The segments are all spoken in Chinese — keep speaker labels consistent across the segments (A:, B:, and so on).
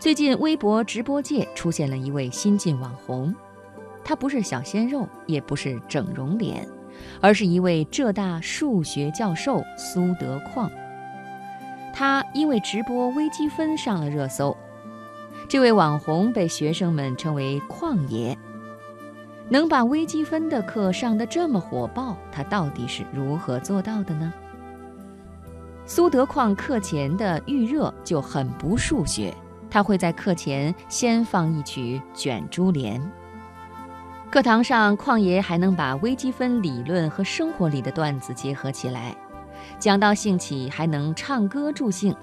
A: 最近微博直播界出现了一位新晋网红，他不是小鲜肉，也不是整容脸，而是一位浙大数学教授苏德矿。他因为直播微积分上了热搜，这位网红被学生们称为“矿爷”。能把微积分的课上得这么火爆，他到底是如何做到的呢？苏德矿课前的预热就很不数学。他会在课前先放一曲《卷珠帘》。课堂上，旷爷还能把微积分理论和生活里的段子结合起来，讲到兴起还能唱歌助兴。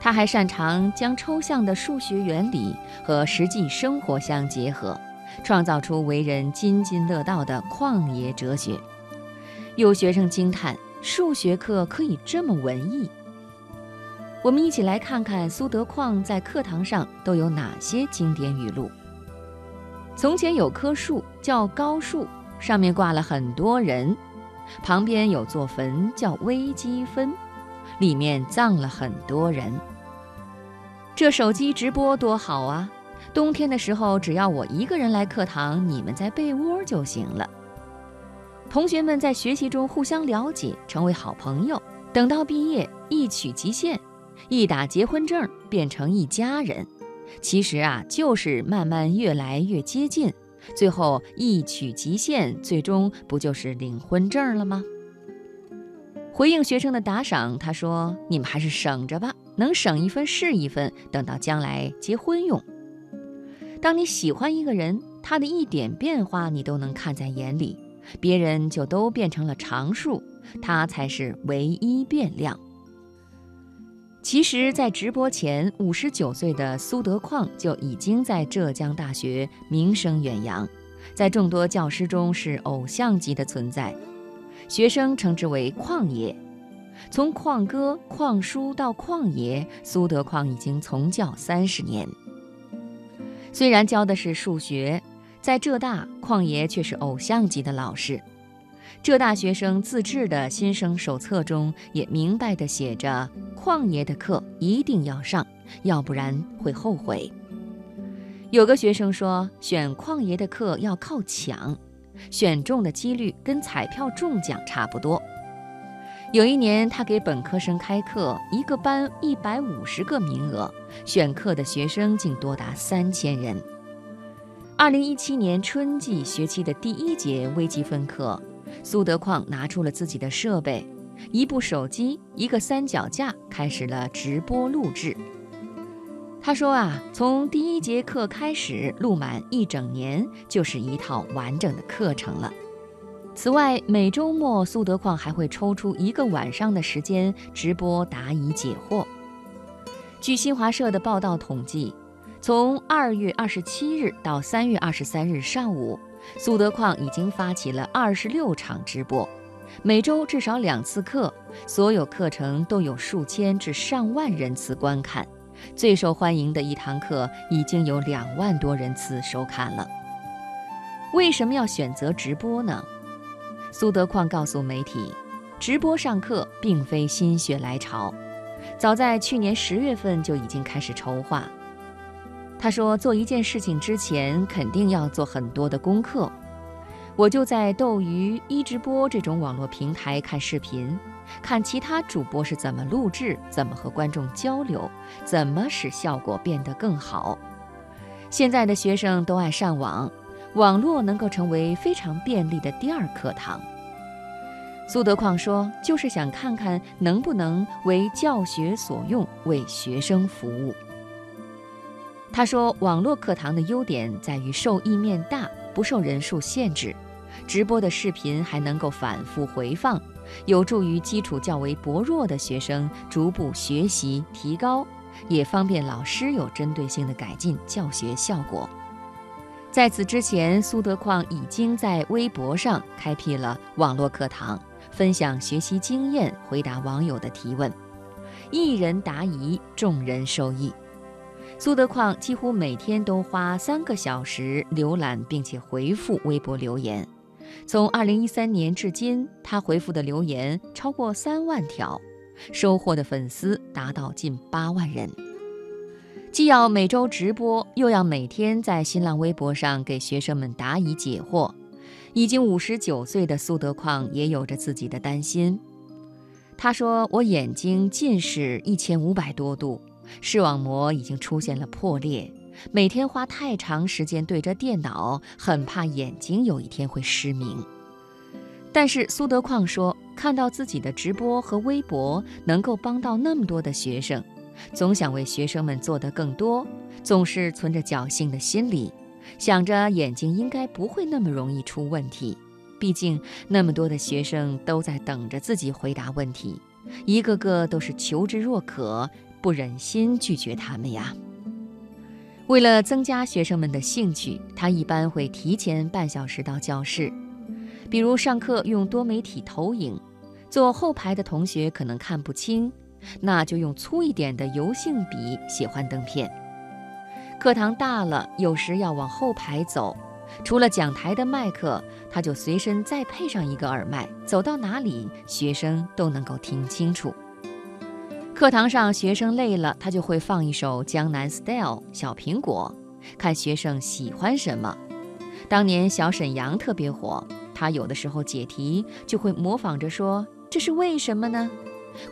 A: 他还擅长将抽象的数学原理和实际生活相结合，创造出为人津津乐道的旷爷哲学。有学生惊叹：数学课可以这么文艺！我们一起来看看苏德矿在课堂上都有哪些经典语录。从前有棵树叫高树，上面挂了很多人，旁边有座坟叫微积分，里面葬了很多人。这手机直播多好啊！冬天的时候，只要我一个人来课堂，你们在被窝就行了。同学们在学习中互相了解，成为好朋友，等到毕业一曲即现。一打结婚证变成一家人，其实啊，就是慢慢越来越接近，最后一曲极限，最终不就是领婚证了吗？回应学生的打赏，他说：“你们还是省着吧，能省一分是一分，等到将来结婚用。当你喜欢一个人，他的一点变化你都能看在眼里，别人就都变成了常数，他才是唯一变量。”其实，在直播前，五十九岁的苏德矿就已经在浙江大学名声远扬，在众多教师中是偶像级的存在，学生称之为“矿爷”。从矿哥、矿叔到矿爷，苏德矿已经从教三十年。虽然教的是数学，在浙大，矿爷却是偶像级的老师。浙大学生自制的新生手册中也明白地写着：“旷爷的课一定要上，要不然会后悔。”有个学生说：“选旷爷的课要靠抢，选中的几率跟彩票中奖差不多。”有一年，他给本科生开课，一个班一百五十个名额，选课的学生竟多达三千人。二零一七年春季学期的第一节微积分课。苏德矿拿出了自己的设备，一部手机，一个三脚架，开始了直播录制。他说啊，从第一节课开始录满一整年，就是一套完整的课程了。此外，每周末苏德矿还会抽出一个晚上的时间直播答疑解惑。据新华社的报道统计，从二月二十七日到三月二十三日上午。苏德矿已经发起了二十六场直播，每周至少两次课，所有课程都有数千至上万人次观看。最受欢迎的一堂课已经有两万多人次收看了。为什么要选择直播呢？苏德矿告诉媒体，直播上课并非心血来潮，早在去年十月份就已经开始筹划。他说：“做一件事情之前，肯定要做很多的功课。我就在斗鱼、一直播这种网络平台看视频，看其他主播是怎么录制、怎么和观众交流、怎么使效果变得更好。现在的学生都爱上网，网络能够成为非常便利的第二课堂。”苏德矿说：“就是想看看能不能为教学所用，为学生服务。”他说：“网络课堂的优点在于受益面大，不受人数限制，直播的视频还能够反复回放，有助于基础较为薄弱的学生逐步学习提高，也方便老师有针对性的改进教学效果。”在此之前，苏德矿已经在微博上开辟了网络课堂，分享学习经验，回答网友的提问，一人答疑，众人受益。苏德矿几乎每天都花三个小时浏览并且回复微博留言，从二零一三年至今，他回复的留言超过三万条，收获的粉丝达到近八万人。既要每周直播，又要每天在新浪微博上给学生们答疑解惑。已经五十九岁的苏德矿也有着自己的担心。他说：“我眼睛近视一千五百多度，视网膜已经出现了破裂，每天花太长时间对着电脑，很怕眼睛有一天会失明。”但是苏德矿说：“看到自己的直播和微博能够帮到那么多的学生，总想为学生们做得更多，总是存着侥幸的心理。”想着眼睛应该不会那么容易出问题，毕竟那么多的学生都在等着自己回答问题，一个个都是求知若渴，不忍心拒绝他们呀。为了增加学生们的兴趣，他一般会提前半小时到教室，比如上课用多媒体投影，坐后排的同学可能看不清，那就用粗一点的油性笔写幻灯片。课堂大了，有时要往后排走。除了讲台的麦克，他就随身再配上一个耳麦，走到哪里，学生都能够听清楚。课堂上学生累了，他就会放一首《江南 Style》小苹果，看学生喜欢什么。当年小沈阳特别火，他有的时候解题就会模仿着说：“这是为什么呢？”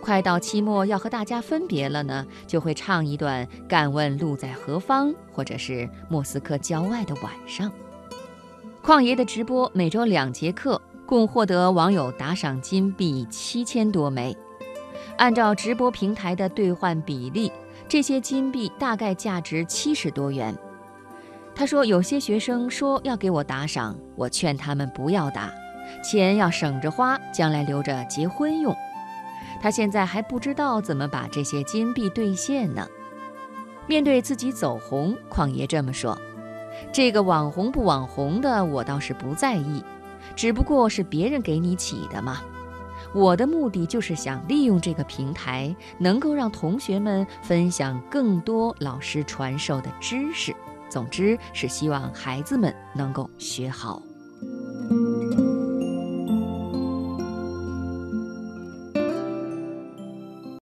A: 快到期末要和大家分别了呢，就会唱一段《敢问路在何方》，或者是莫斯科郊外的晚上。旷爷的直播每周两节课，共获得网友打赏金币七千多枚。按照直播平台的兑换比例，这些金币大概价值七十多元。他说，有些学生说要给我打赏，我劝他们不要打，钱要省着花，将来留着结婚用。他现在还不知道怎么把这些金币兑现呢。面对自己走红，旷爷这么说：“这个网红不网红的，我倒是不在意，只不过是别人给你起的嘛。我的目的就是想利用这个平台，能够让同学们分享更多老师传授的知识。总之是希望孩子们能够学好。”